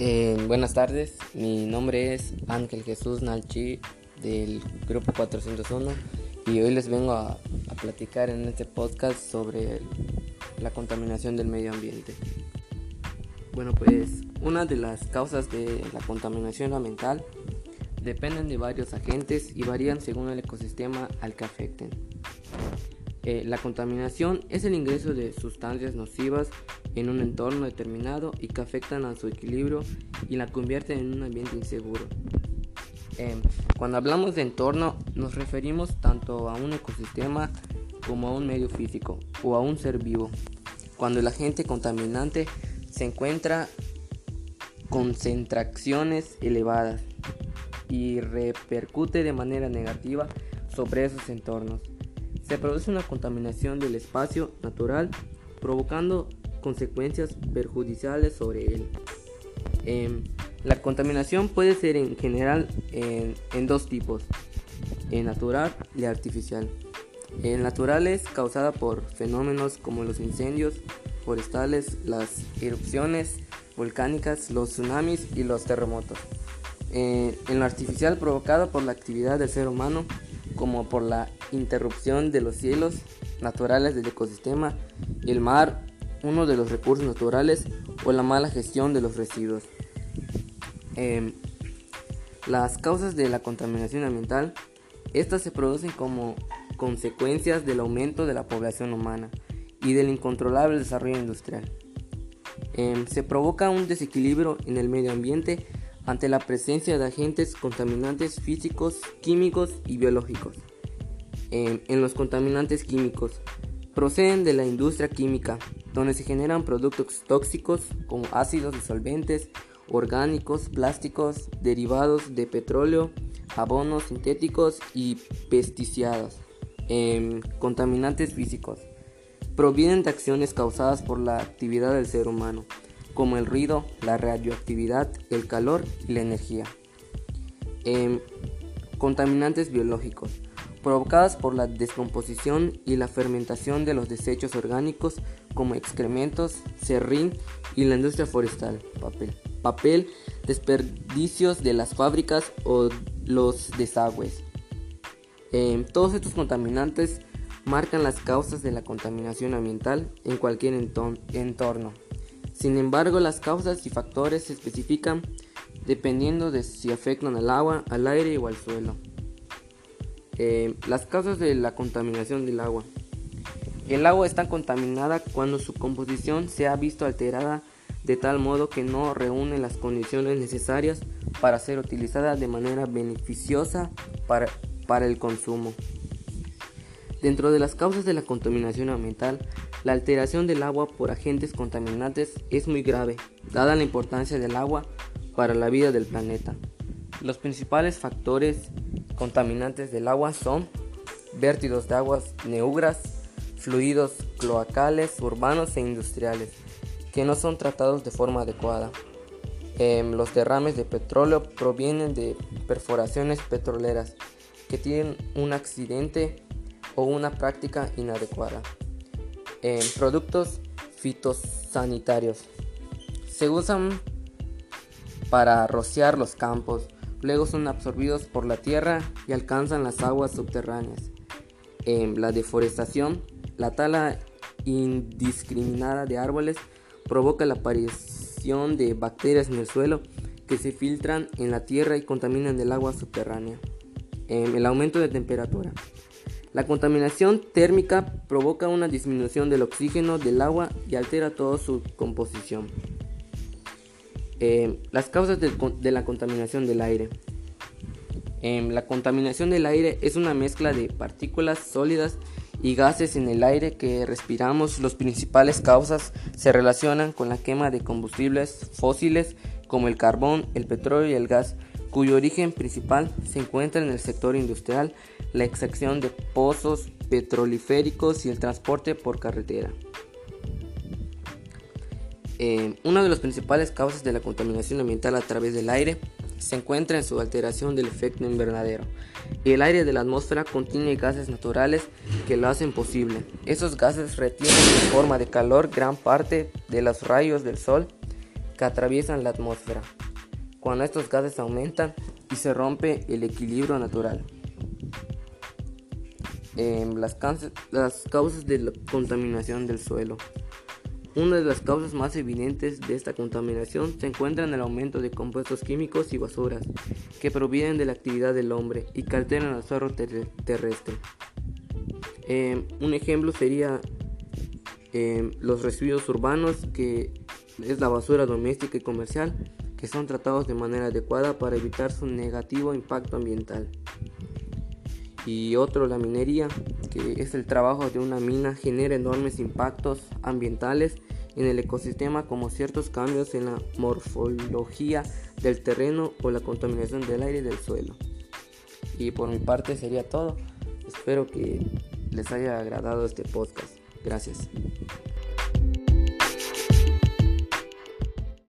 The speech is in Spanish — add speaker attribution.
Speaker 1: Eh, buenas tardes, mi nombre es Ángel Jesús Nalchi del grupo 401 y hoy les vengo a, a, platicar en este podcast sobre la contaminación del medio ambiente. Bueno, pues una de las causas de la contaminación ambiental dependen de varios agentes y varían según el ecosistema al que afecten. Eh, la contaminación es el ingreso de sustancias nocivas en un entorno determinado y que afectan a su equilibrio y la convierten en un ambiente inseguro. Eh, cuando hablamos de entorno nos referimos tanto a un ecosistema como a un medio físico o a un ser vivo. Cuando el agente contaminante se encuentra concentraciones elevadas y repercute de manera negativa sobre esos entornos se produce una contaminación del espacio natural provocando consecuencias perjudiciales sobre él. Em, la contaminación puede ser en general en, dos tipos, en natural y artificial. En natural es causada por fenómenos como los incendios forestales, las erupciones volcánicas, los tsunamis y los terremotos. en lo artificial provocado por la actividad del ser humano como por la interrupción de los cielos naturales del ecosistema el mar, uno de los recursos naturales o la mala gestión de los residuos. Em, las causas de la contaminación ambiental, estas se producen como consecuencias del aumento de la población humana y del incontrolable desarrollo industrial. Em, se provoca un desequilibrio en el medio ambiente ante la presencia de agentes contaminantes físicos, químicos y biológicos. En, los contaminantes químicos proceden de la industria química, donde se generan productos tóxicos como ácidos disolventes, orgánicos, plásticos, derivados de petróleo, abonos sintéticos y pesticidas. contaminantes físicos provienen de acciones causadas por la actividad del ser humano como el ruido, la radioactividad, el calor y la energía. Em, contaminantes biológicos, provocadas por la descomposición y la fermentación de los desechos orgánicos como excrementos, serrín y la industria forestal, papel, papel, desperdicios de las fábricas o los desagües. Em, todos estos contaminantes marcan las causas de la contaminación ambiental en cualquier entorno. Sin embargo, las causas y factores se especifican dependiendo de si afectan al agua, al aire o al suelo. Eh, las causas de la contaminación del agua. El agua está contaminada cuando su composición se ha visto alterada de tal modo que no reúne las condiciones necesarias para ser utilizada de manera beneficiosa para, para el consumo. Dentro de las causas de la contaminación ambiental la alteración del agua por agentes contaminantes es muy grave, dada la importancia del agua para la vida del planeta. Los principales factores contaminantes del agua son vértidos de aguas neugras, fluidos cloacales, urbanos e industriales, que no son tratados de forma adecuada. Em, los derrames de petróleo provienen de perforaciones petroleras que tienen un accidente o una práctica inadecuada en productos fitosanitarios. Se usan para rociar los campos, luego son absorbidos por la tierra y alcanzan las aguas subterráneas. En la deforestación, la tala indiscriminada de árboles provoca la aparición de bacterias en el suelo que se filtran en la tierra y contaminan el agua subterránea. el aumento de temperatura. La contaminación térmica provoca una disminución del oxígeno del agua y altera toda su composición. Eh, las causas de, la contaminación del aire. Em, la contaminación del aire es una mezcla de partículas sólidas y gases en el aire que respiramos. Las principales causas se relacionan con la quema de combustibles fósiles como el carbón, el petróleo y el gas cuyo origen principal se encuentra en el sector industrial, la extracción de pozos petrolíferos y el transporte por carretera. Eh, una de las principales causas de la contaminación ambiental a través del aire se encuentra en su alteración del efecto invernadero. El aire de la atmósfera contiene gases naturales que lo hacen posible. Esos gases retienen en forma de calor gran parte de los rayos del sol que atraviesan la atmósfera, cuando estos gases aumentan y se rompe el equilibrio natural. Las, las causas de la contaminación del suelo. Una de las causas más evidentes de esta contaminación se encuentra en el aumento de compuestos químicos y basuras que provienen de la actividad del hombre y que alteran el suelo terrestre. Em, un ejemplo sería em, los residuos urbanos, que es la basura doméstica y comercial, que son tratados de manera adecuada para evitar su negativo impacto ambiental. Y otro, la minería, que es el trabajo de una mina, genera enormes impactos ambientales en el ecosistema como ciertos cambios en la morfología del terreno o la contaminación del aire y del suelo. Y por mi parte sería todo. Espero que les haya agradado este podcast. Gracias.